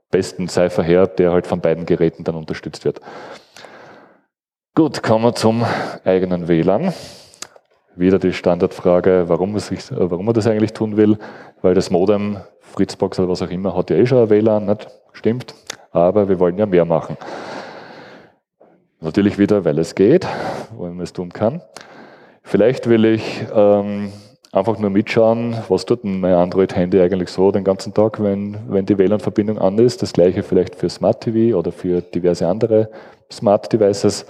besten Cipher her, der halt von beiden Geräten dann unterstützt wird. Gut, kommen wir zum eigenen WLAN. Wieder die Standardfrage, warum, man sich, warum man das eigentlich tun will, weil das Modem, Fritzbox oder was auch immer, hat ja eh schon ein WLAN, nicht? Stimmt, aber wir wollen ja mehr machen. Natürlich wieder, weil es geht, weil man es tun kann. Vielleicht will ich ähm, einfach nur mitschauen, was tut denn mein Android-Handy eigentlich so den ganzen Tag, wenn, wenn die WLAN-Verbindung an ist. Das gleiche vielleicht für Smart TV oder für diverse andere Smart Devices.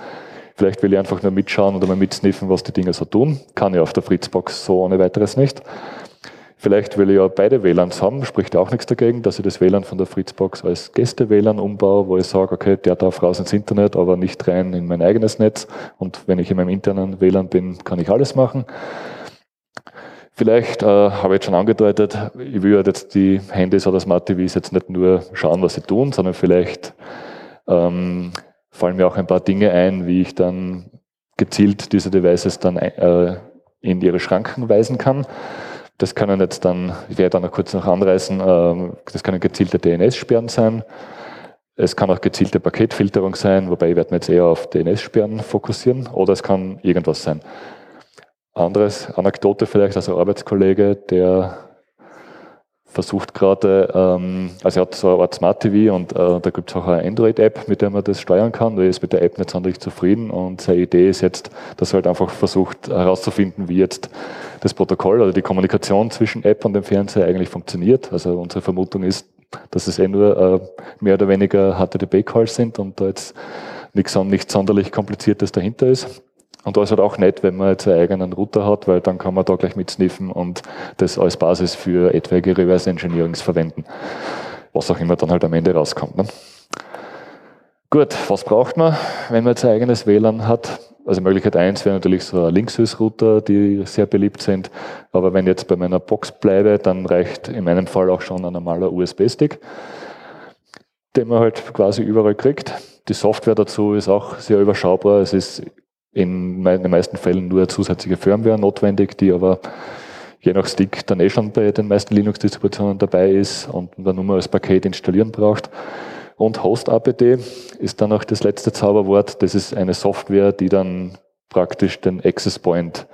Vielleicht will ich einfach nur mitschauen oder mal mitsniffen, was die Dinge so tun. Kann ich auf der Fritzbox so ohne weiteres nicht. Vielleicht will ich ja beide WLANs haben, spricht auch nichts dagegen, dass ich das WLAN von der Fritzbox als Gäste-WLAN umbaue, wo ich sage, okay, der darf raus ins Internet, aber nicht rein in mein eigenes Netz. Und wenn ich in meinem internen WLAN bin, kann ich alles machen. Vielleicht äh, habe ich jetzt schon angedeutet, ich will jetzt die Handys oder Smart TVs jetzt nicht nur schauen, was sie tun, sondern vielleicht ähm, fallen mir auch ein paar Dinge ein, wie ich dann gezielt diese Devices dann äh, in ihre Schranken weisen kann. Das können jetzt dann, ich werde dann noch kurz noch anreißen, ähm, das können gezielte DNS-Sperren sein. Es kann auch gezielte Paketfilterung sein, wobei ich werde mich jetzt eher auf DNS-Sperren fokussieren. Oder es kann irgendwas sein. Anderes, Anekdote vielleicht, also Arbeitskollege, der versucht gerade, ähm, also er hat so eine Art Smart TV und äh, da gibt es auch eine Android-App, mit der man das steuern kann. Er ist mit der App nicht sonderlich zufrieden und seine Idee ist jetzt, dass er halt einfach versucht herauszufinden, wie jetzt das Protokoll oder die Kommunikation zwischen App und dem Fernseher eigentlich funktioniert. Also unsere Vermutung ist, dass es eh nur äh, mehr oder weniger HTTP-Calls sind und da jetzt nichts, nichts sonderlich Kompliziertes dahinter ist. Und da ist halt auch nett, wenn man jetzt einen eigenen Router hat, weil dann kann man da gleich mitsniffen und das als Basis für etwaige Reverse Engineerings verwenden. Was auch immer dann halt am Ende rauskommt. Ne? Gut, was braucht man, wenn man jetzt ein eigenes WLAN hat? Also Möglichkeit eins wäre natürlich so ein Linksys-Router, die sehr beliebt sind. Aber wenn ich jetzt bei meiner Box bleibe, dann reicht in meinem Fall auch schon ein normaler USB-Stick. den man halt quasi überall kriegt. Die Software dazu ist auch sehr überschaubar. Es ist in den meisten Fällen nur zusätzliche Firmware notwendig, die aber je nach Stick dann eh schon bei den meisten Linux-Distributionen dabei ist und man nur mal als Paket installieren braucht. Und Host-APT ist dann auch das letzte Zauberwort. Das ist eine Software, die dann praktisch den Access Point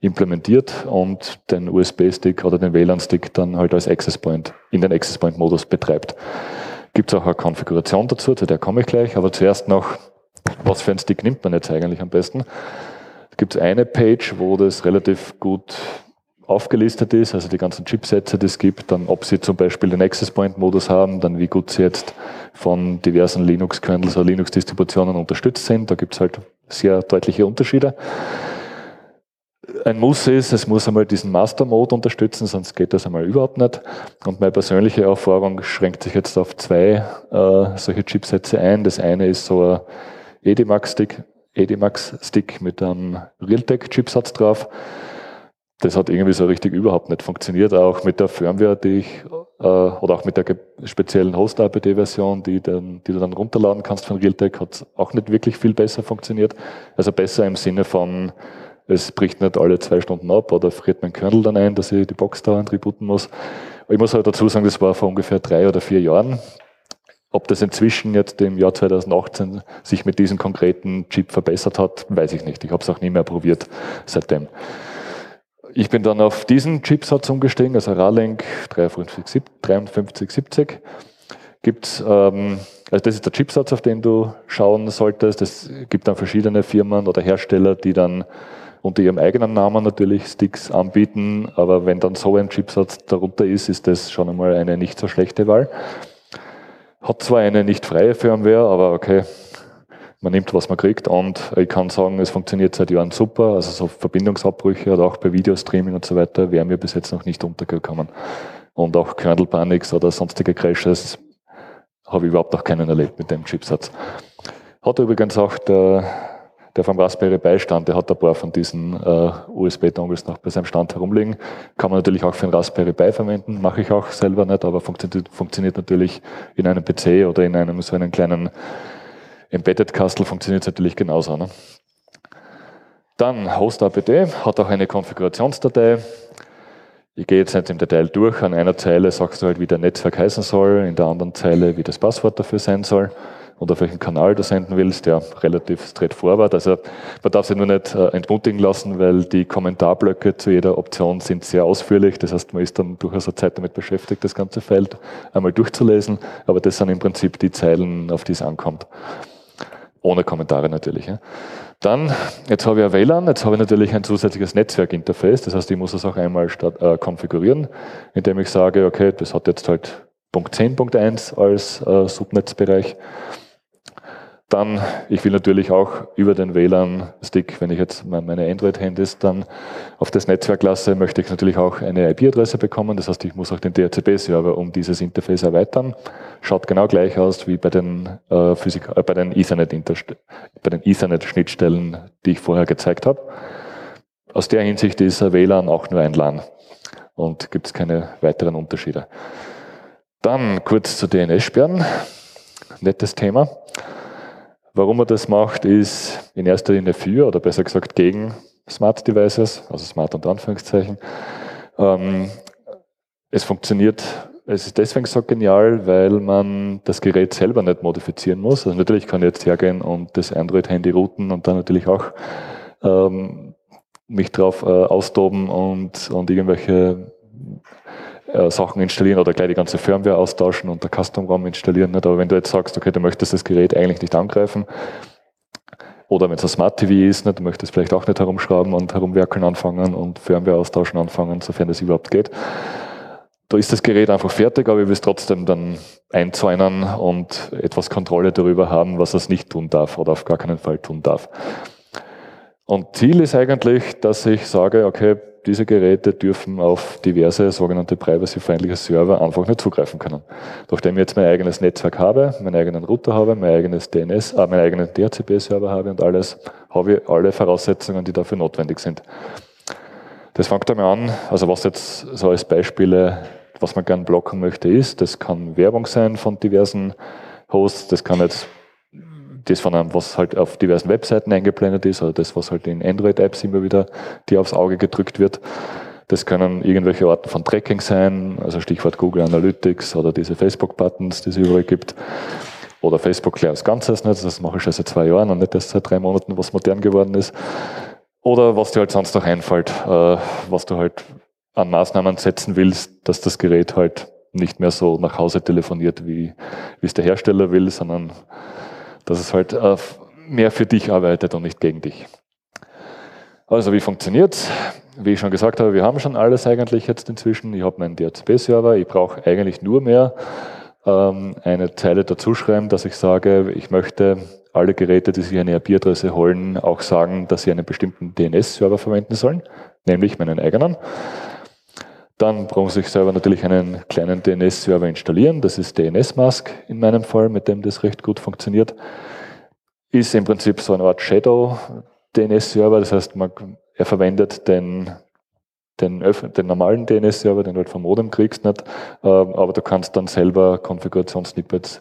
implementiert und den USB-Stick oder den WLAN-Stick dann halt als Access Point in den Access Point-Modus betreibt. Gibt es auch eine Konfiguration dazu, zu der komme ich gleich, aber zuerst noch, was für einen Stick nimmt man jetzt eigentlich am besten? Es gibt eine Page, wo das relativ gut aufgelistet ist, also die ganzen Chipsätze, die es gibt, dann ob sie zum Beispiel den Access Point Modus haben, dann wie gut sie jetzt von diversen Linux-Kernels oder Linux-Distributionen unterstützt sind. Da gibt es halt sehr deutliche Unterschiede. Ein Muss ist, es muss einmal diesen Master-Mode unterstützen, sonst geht das einmal überhaupt nicht. Und meine persönliche Erfahrung schränkt sich jetzt auf zwei äh, solche Chipsätze ein. Das eine ist so ein Edimax-Stick Edimax Stick mit einem Realtek-Chipsatz drauf das hat irgendwie so richtig überhaupt nicht funktioniert, auch mit der Firmware, die ich, äh, oder auch mit der speziellen Host-APT-Version, die, die du dann runterladen kannst von Realtek, hat auch nicht wirklich viel besser funktioniert. Also besser im Sinne von, es bricht nicht alle zwei Stunden ab oder friert mein Kernel dann ein, dass ich die Box dauernd rebooten muss. Ich muss halt dazu sagen, das war vor ungefähr drei oder vier Jahren. Ob das inzwischen jetzt im Jahr 2018 sich mit diesem konkreten Chip verbessert hat, weiß ich nicht. Ich habe es auch nie mehr probiert seitdem. Ich bin dann auf diesen Chipsatz umgestiegen, also Ralink 5370. Gibt's, ähm, also das ist der Chipsatz, auf den du schauen solltest. Es gibt dann verschiedene Firmen oder Hersteller, die dann unter ihrem eigenen Namen natürlich Sticks anbieten, aber wenn dann so ein Chipsatz darunter ist, ist das schon einmal eine nicht so schlechte Wahl. Hat zwar eine nicht freie Firmware, aber okay, man nimmt, was man kriegt und ich kann sagen, es funktioniert seit Jahren super. Also so Verbindungsabbrüche oder auch bei Videostreaming und so weiter wären mir bis jetzt noch nicht untergekommen. Und auch Kernel Panics oder sonstige Crashes habe ich überhaupt noch keinen erlebt mit dem Chipsatz. Hat übrigens auch der, der vom Raspberry Beistand, der hat ein paar von diesen äh, USB-Dongles noch bei seinem Stand herumliegen. Kann man natürlich auch für einen Raspberry Pi verwenden, mache ich auch selber nicht, aber funktioniert, funktioniert natürlich in einem PC oder in einem so einen kleinen Embedded Castle funktioniert natürlich genauso. Ne? Dann Host-apt hat auch eine Konfigurationsdatei. Ich gehe jetzt nicht im Detail durch. An einer Zeile sagst du halt, wie der Netzwerk heißen soll, in der anderen Zeile, wie das Passwort dafür sein soll und auf welchen Kanal du senden willst. Ja, relativ straightforward. Also man darf sich nur nicht äh, entmutigen lassen, weil die Kommentarblöcke zu jeder Option sind sehr ausführlich. Das heißt, man ist dann durchaus eine Zeit damit beschäftigt, das ganze Feld einmal durchzulesen. Aber das sind im Prinzip die Zeilen, auf die es ankommt. Ohne Kommentare natürlich. Ja. Dann, jetzt habe ich ein WLAN, jetzt habe ich natürlich ein zusätzliches Netzwerkinterface, das heißt, ich muss es auch einmal start, äh, konfigurieren, indem ich sage, okay, das hat jetzt halt Punkt 10, Punkt 1 als äh, Subnetzbereich. Dann, ich will natürlich auch über den WLAN-Stick, wenn ich jetzt meine Android-Handys dann auf das Netzwerk lasse, möchte ich natürlich auch eine IP-Adresse bekommen. Das heißt, ich muss auch den DHCP-Server um dieses Interface erweitern. Schaut genau gleich aus wie bei den, äh, äh, bei den Ethernet-Schnittstellen, die ich vorher gezeigt habe. Aus der Hinsicht ist WLAN auch nur ein LAN und gibt es keine weiteren Unterschiede. Dann kurz zu DNS-Sperren. Nettes Thema. Warum man das macht, ist in erster Linie für oder besser gesagt gegen Smart Devices, also Smart unter Anführungszeichen. Ähm, es funktioniert, es ist deswegen so genial, weil man das Gerät selber nicht modifizieren muss. Also natürlich kann ich jetzt hergehen und das Android-Handy routen und dann natürlich auch ähm, mich drauf äh, austoben und, und irgendwelche äh, Sachen installieren oder gleich die ganze Firmware austauschen und der Custom-ROM installieren. Nicht? Aber wenn du jetzt sagst, okay, du möchtest das Gerät eigentlich nicht angreifen, oder wenn es ein Smart TV ist, nicht, du möchtest vielleicht auch nicht herumschrauben und herumwerkeln anfangen und Firmware austauschen anfangen, sofern das überhaupt geht. Da ist das Gerät einfach fertig, aber ich will es trotzdem dann einzäunen und etwas Kontrolle darüber haben, was es nicht tun darf oder auf gar keinen Fall tun darf. Und Ziel ist eigentlich, dass ich sage, okay, diese Geräte dürfen auf diverse sogenannte privacy-feindliche Server einfach nicht zugreifen können. Nachdem ich jetzt mein eigenes Netzwerk habe, meinen eigenen Router habe, mein eigenes DNS, äh, meinen eigenen DHCP-Server habe und alles, habe ich alle Voraussetzungen, die dafür notwendig sind. Das fängt damit an, also was jetzt so als Beispiele, was man gern blocken möchte, ist, das kann Werbung sein von diversen Hosts, das kann jetzt das von einem, was halt auf diversen Webseiten eingeblendet ist oder das, was halt in Android-Apps immer wieder dir aufs Auge gedrückt wird. Das können irgendwelche Arten von Tracking sein, also Stichwort Google Analytics oder diese Facebook-Buttons, die es überall gibt. Oder Facebook gleich als Ganzes nicht. Das mache ich schon seit zwei Jahren und nicht erst seit drei Monaten, was modern geworden ist. Oder was dir halt sonst noch einfällt, äh, was du halt an Maßnahmen setzen willst, dass das Gerät halt nicht mehr so nach Hause telefoniert, wie, wie es der Hersteller will, sondern dass es halt äh, mehr für dich arbeitet und nicht gegen dich. Also wie funktioniert's? Wie ich schon gesagt habe, wir haben schon alles eigentlich jetzt inzwischen. Ich habe meinen DHCP-Server, ich brauche eigentlich nur mehr ähm, eine Zeile dazuschreiben, dass ich sage, ich möchte alle Geräte, die sich eine IP-Adresse holen, auch sagen, dass sie einen bestimmten DNS-Server verwenden sollen, nämlich meinen eigenen. Dann muss ich selber natürlich einen kleinen DNS-Server installieren. Das ist DNS-Mask in meinem Fall, mit dem das recht gut funktioniert. Ist im Prinzip so eine Art Shadow-DNS-Server. Das heißt, man, er verwendet den, den, den normalen DNS-Server, den du halt vom Modem kriegst, nicht. Ähm, aber du kannst dann selber Konfigurationssnippets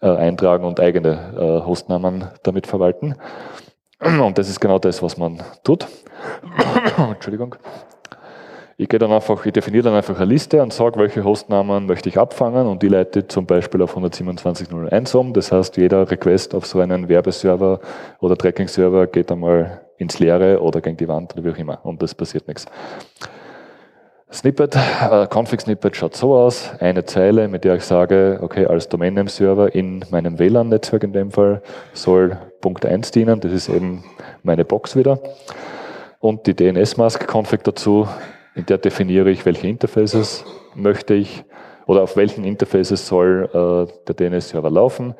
äh, eintragen und eigene äh, Hostnamen damit verwalten. Und das ist genau das, was man tut. Entschuldigung. Ich gehe dann einfach, ich definiere dann einfach eine Liste und sage, welche Hostnamen möchte ich abfangen und die leite zum Beispiel auf 127.01 um. Das heißt, jeder Request auf so einen Werbeserver oder Tracking-Server geht einmal ins Leere oder gegen die Wand oder wie auch immer und das passiert nichts. Snippet, äh, Config-Snippet schaut so aus, eine Zeile, mit der ich sage, okay, als Domain-Name-Server in meinem WLAN-Netzwerk in dem Fall soll Punkt 1 dienen, das ist eben meine Box wieder. Und die DNS-Mask-Config dazu, in der definiere ich, welche Interfaces möchte ich oder auf welchen Interfaces soll äh, der DNS-Server laufen.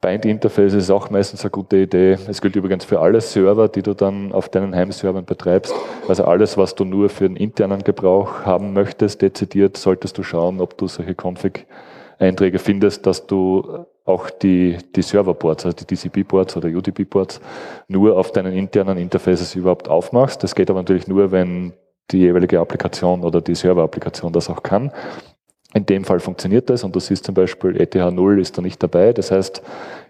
Bind-Interface ist auch meistens eine gute Idee. Es gilt übrigens für alle Server, die du dann auf deinen Heimservern betreibst. Also alles, was du nur für den internen Gebrauch haben möchtest, dezidiert, solltest du schauen, ob du solche Config-Einträge findest, dass du auch die, die Serverboards, also die TCP-Ports oder UDP-Ports, nur auf deinen internen Interfaces überhaupt aufmachst. Das geht aber natürlich nur, wenn die jeweilige Applikation oder die Server-Applikation das auch kann. In dem Fall funktioniert das und du siehst zum Beispiel ETH 0 ist da nicht dabei. Das heißt,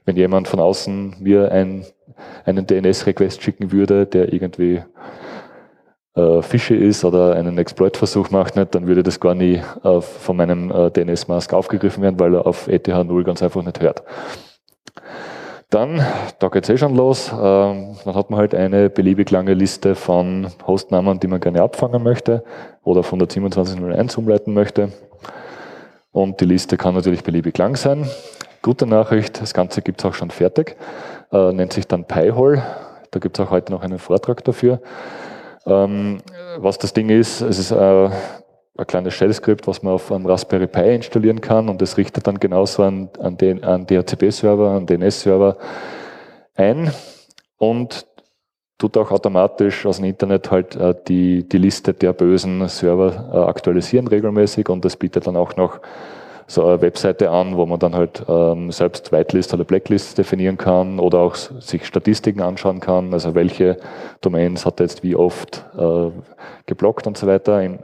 wenn jemand von außen mir ein, einen DNS-Request schicken würde, der irgendwie äh, fishy ist oder einen Exploit-Versuch macht, nicht, dann würde das gar nie äh, von meinem äh, DNS-Mask aufgegriffen werden, weil er auf ETH 0 ganz einfach nicht hört. Dann, da geht es eh schon los, ähm, dann hat man halt eine beliebig lange Liste von Hostnamen, die man gerne abfangen möchte oder von der 2701 umleiten möchte. Und die Liste kann natürlich beliebig lang sein. Gute Nachricht, das Ganze gibt es auch schon fertig, äh, nennt sich dann Pi-Hole. Da gibt es auch heute noch einen Vortrag dafür. Ähm, was das Ding ist, es ist äh, ein kleines Shell-Skript, was man auf einem Raspberry Pi installieren kann und das richtet dann genauso an, an den an DHCP-Server, an DNS-Server ein und tut auch automatisch aus dem Internet halt äh, die, die Liste der bösen Server äh, aktualisieren regelmäßig und das bietet dann auch noch so eine Webseite an, wo man dann halt ähm, selbst Whitelist oder Blacklist definieren kann oder auch sich Statistiken anschauen kann, also welche Domains hat er jetzt wie oft äh, geblockt und so weiter. Im,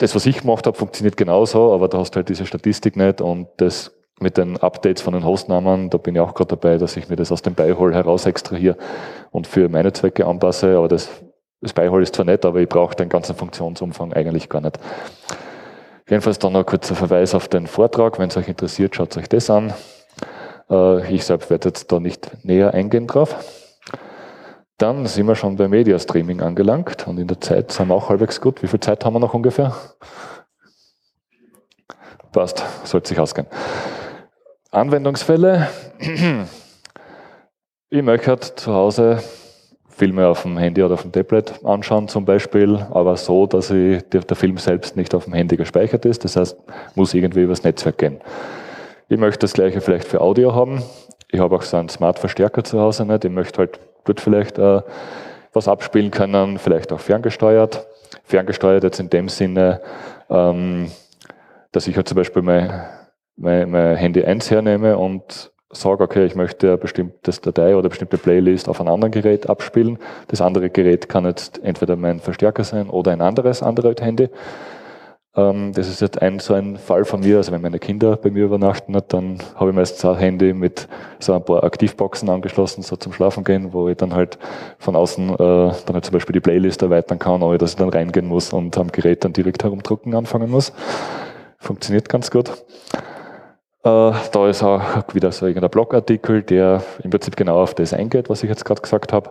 das, was ich gemacht habe, funktioniert genauso, aber da hast du halt diese Statistik nicht und das mit den Updates von den Hostnamen, da bin ich auch gerade dabei, dass ich mir das aus dem Beihol heraus extrahiere und für meine Zwecke anpasse, aber das, das Beihol ist zwar nett, aber ich brauche den ganzen Funktionsumfang eigentlich gar nicht. Jedenfalls dann noch ein kurzer Verweis auf den Vortrag, wenn es euch interessiert, schaut euch das an. Äh, ich selbst werde jetzt da nicht näher eingehen drauf. Dann sind wir schon beim Media Streaming angelangt und in der Zeit sind wir auch halbwegs gut. Wie viel Zeit haben wir noch ungefähr? Passt, sollte sich ausgehen. Anwendungsfälle. Ich möchte halt zu Hause Filme auf dem Handy oder auf dem Tablet anschauen zum Beispiel, aber so, dass ich, der, Film selbst nicht auf dem Handy gespeichert ist. Das heißt, muss irgendwie übers Netzwerk gehen. Ich möchte das gleiche vielleicht für Audio haben. Ich habe auch so einen Smart-Verstärker zu Hause nicht. Ich möchte halt dort vielleicht äh, was abspielen können, vielleicht auch ferngesteuert. Ferngesteuert jetzt in dem Sinne, ähm, dass ich halt zum Beispiel mein, mein, mein Handy 1 hernehme und sage, okay, ich möchte eine bestimmte Datei oder eine bestimmte Playlist auf einem anderen Gerät abspielen. Das andere Gerät kann jetzt entweder mein Verstärker sein oder ein anderes Android-Handy. Ähm, das ist jetzt ein so ein Fall von mir. Also wenn meine Kinder bei mir übernachten, dann habe ich meistens ein Handy mit so ein paar Aktivboxen angeschlossen, so zum Schlafen gehen, wo ich dann halt von außen äh, dann halt zum Beispiel die Playlist erweitern kann, ohne dass ich dann reingehen muss und am Gerät dann direkt herumdrucken anfangen muss. Funktioniert ganz gut. Äh, da ist auch wieder so irgendein Blogartikel, der im Prinzip genau auf das eingeht, was ich jetzt gerade gesagt habe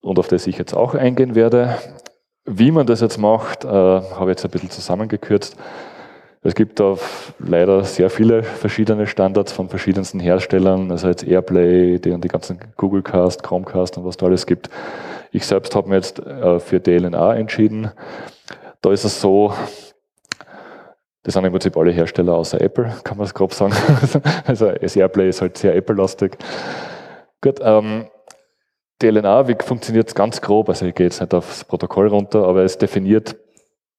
und auf das ich jetzt auch eingehen werde. Wie man das jetzt macht, äh, habe ich jetzt ein bisschen zusammengekürzt. Es gibt da leider sehr viele verschiedene Standards von verschiedensten Herstellern, also jetzt Airplay, die und die ganzen Googlecast, Chromecast und was da alles gibt. Ich selbst habe mir jetzt äh, für DLNA entschieden. Da ist es so, das sind im Prinzip alle Hersteller außer Apple, kann man es grob sagen. also das Airplay ist halt sehr Apple-lastig. Gut, ähm, DLNA, wie funktioniert ganz grob? Also ich gehe jetzt nicht aufs Protokoll runter, aber es definiert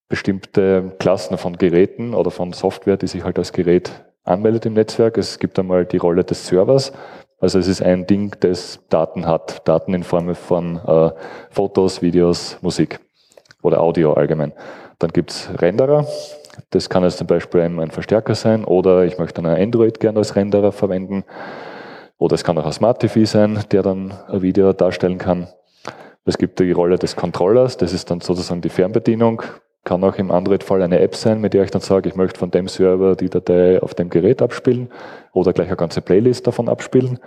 bestimmte Klassen von Geräten oder von Software, die sich halt als Gerät anmeldet im Netzwerk. Es gibt einmal die Rolle des Servers. Also es ist ein Ding, das Daten hat. Daten in Form von äh, Fotos, Videos, Musik oder Audio allgemein. Dann gibt's Renderer. Das kann jetzt zum Beispiel ein Verstärker sein oder ich möchte einen Android gerne als Renderer verwenden. Oder es kann auch ein Smart TV sein, der dann ein Video darstellen kann. Es gibt die Rolle des Controllers, das ist dann sozusagen die Fernbedienung. Kann auch im Android-Fall eine App sein, mit der ich dann sage, ich möchte von dem Server die Datei auf dem Gerät abspielen oder gleich eine ganze Playlist davon abspielen.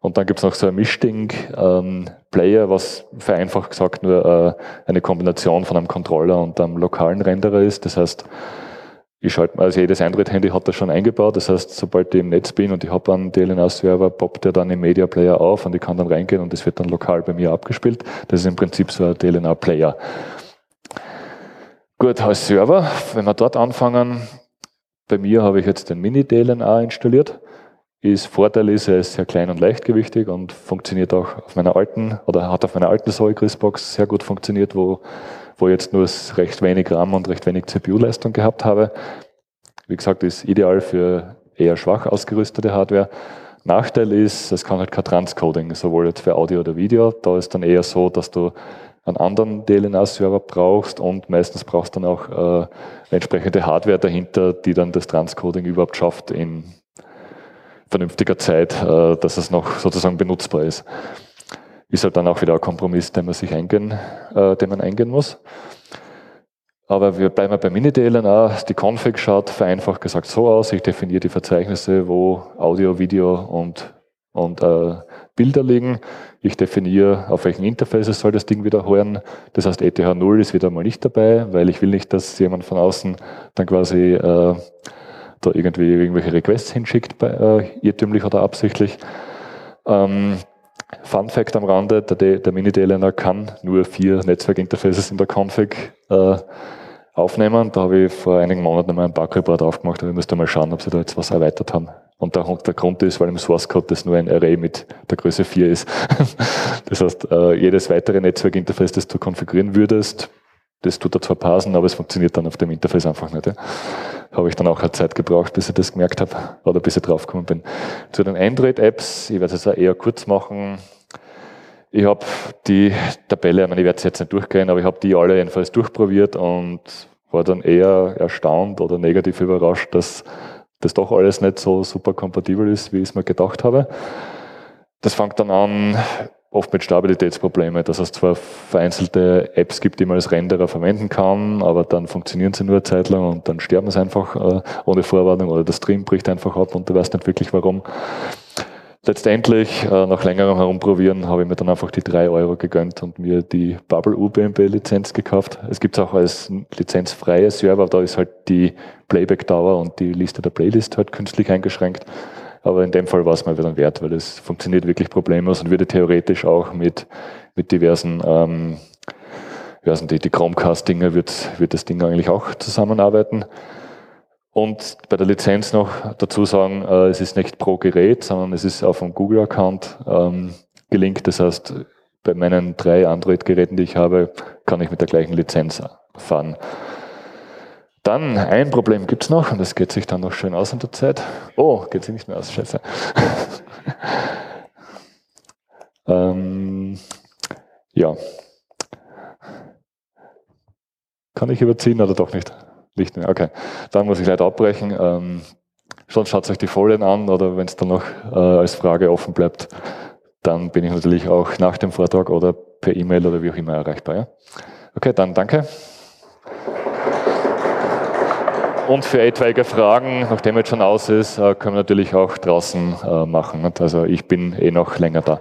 Und dann gibt es noch so ein Mischding, ähm, was vereinfacht gesagt nur äh, eine Kombination von einem Controller und einem lokalen Renderer ist. Das heißt, ich schalte, also jedes Android-Handy hat das schon eingebaut. Das heißt, sobald ich im Netz bin und ich habe einen DLNA-Server, poppt der dann im Media Player auf und ich kann dann reingehen und das wird dann lokal bei mir abgespielt. Das ist im Prinzip so ein DLNA-Player. Gut, als Server, wenn wir dort anfangen, bei mir habe ich jetzt den Mini-DLNA installiert. Ist Vorteil ist, er ist sehr klein und leichtgewichtig und funktioniert auch auf meiner alten oder hat auf meiner alten Zoe Box sehr gut funktioniert, wo wo ich jetzt nur recht wenig RAM und recht wenig CPU-Leistung gehabt habe. Wie gesagt, ist ideal für eher schwach ausgerüstete Hardware. Nachteil ist, es kann halt kein Transcoding, sowohl jetzt für Audio oder Video. Da ist dann eher so, dass du einen anderen DLNA-Server brauchst und meistens brauchst dann auch äh, entsprechende Hardware dahinter, die dann das Transcoding überhaupt schafft in vernünftiger Zeit, äh, dass es noch sozusagen benutzbar ist ist halt dann auch wieder ein Kompromiss, den man sich eingehen, äh, den man eingehen muss. Aber wir bleiben bei Mini-DLNA. Die Config schaut vereinfacht gesagt so aus. Ich definiere die Verzeichnisse, wo Audio, Video und, und äh, Bilder liegen. Ich definiere, auf welchen Interfaces soll das Ding wieder hören. Das heißt, ETH 0 ist wieder mal nicht dabei, weil ich will nicht, dass jemand von außen dann quasi äh, da irgendwie irgendwelche Requests hinschickt, bei, äh, irrtümlich oder absichtlich. Ähm, Fun Fact am Rande, der, der Mini-DLNA kann nur vier Netzwerkinterfaces in der Config äh, aufnehmen. Da habe ich vor einigen Monaten mal ein Bug-Report aufgemacht, aber ich müsste mal schauen, ob sie da jetzt was erweitert haben. Und der, der Grund ist, weil im Source Code das nur ein Array mit der Größe 4 ist. das heißt, äh, jedes weitere Netzwerkinterface, das du konfigurieren würdest, das tut er zwar parsen, aber es funktioniert dann auf dem Interface einfach nicht. Ja. Habe ich dann auch eine Zeit gebraucht, bis ich das gemerkt habe oder bis ich draufgekommen bin. Zu den Android-Apps, ich werde es eher kurz machen. Ich habe die Tabelle, ich, meine, ich werde es jetzt nicht durchgehen, aber ich habe die alle jedenfalls durchprobiert und war dann eher erstaunt oder negativ überrascht, dass das doch alles nicht so super kompatibel ist, wie ich es mir gedacht habe. Das fängt dann an, oft mit Stabilitätsproblemen, dass es zwar vereinzelte Apps gibt, die man als Renderer verwenden kann, aber dann funktionieren sie nur eine Zeit lang und dann sterben sie einfach äh, ohne Vorwarnung oder der Stream bricht einfach ab und du weißt nicht wirklich warum. Letztendlich, äh, nach längerem Herumprobieren, habe ich mir dann einfach die drei Euro gegönnt und mir die Bubble UBMB Lizenz gekauft. Es gibt auch als lizenzfreie Server, da ist halt die Playback-Dauer und die Liste der Playlist halt künstlich eingeschränkt. Aber in dem Fall war es mal wieder wert, weil es funktioniert wirklich problemlos und würde theoretisch auch mit, mit diversen, ähm, wie heißen die, die Chromecast-Dinger wird, wird das Ding eigentlich auch zusammenarbeiten. Und bei der Lizenz noch dazu sagen, äh, es ist nicht pro Gerät, sondern es ist auf einem Google-Account ähm, gelinkt. Das heißt, bei meinen drei Android-Geräten, die ich habe, kann ich mit der gleichen Lizenz fahren. Dann ein Problem gibt es noch, und das geht sich dann noch schön aus in der Zeit. Oh, geht sich nicht mehr aus, scheiße. ähm, ja. Kann ich überziehen oder doch nicht? Nicht mehr, okay. Dann muss ich leider abbrechen. Ähm, sonst schaut euch die Folien an oder wenn es dann noch äh, als Frage offen bleibt, dann bin ich natürlich auch nach dem Vortrag oder per E-Mail oder wie auch immer erreichbar. Ja? Okay, dann danke. Und für etwaige Fragen, nachdem jetzt schon aus ist, äh, können wir natürlich auch draußen äh, machen. Also ich bin eh noch länger da.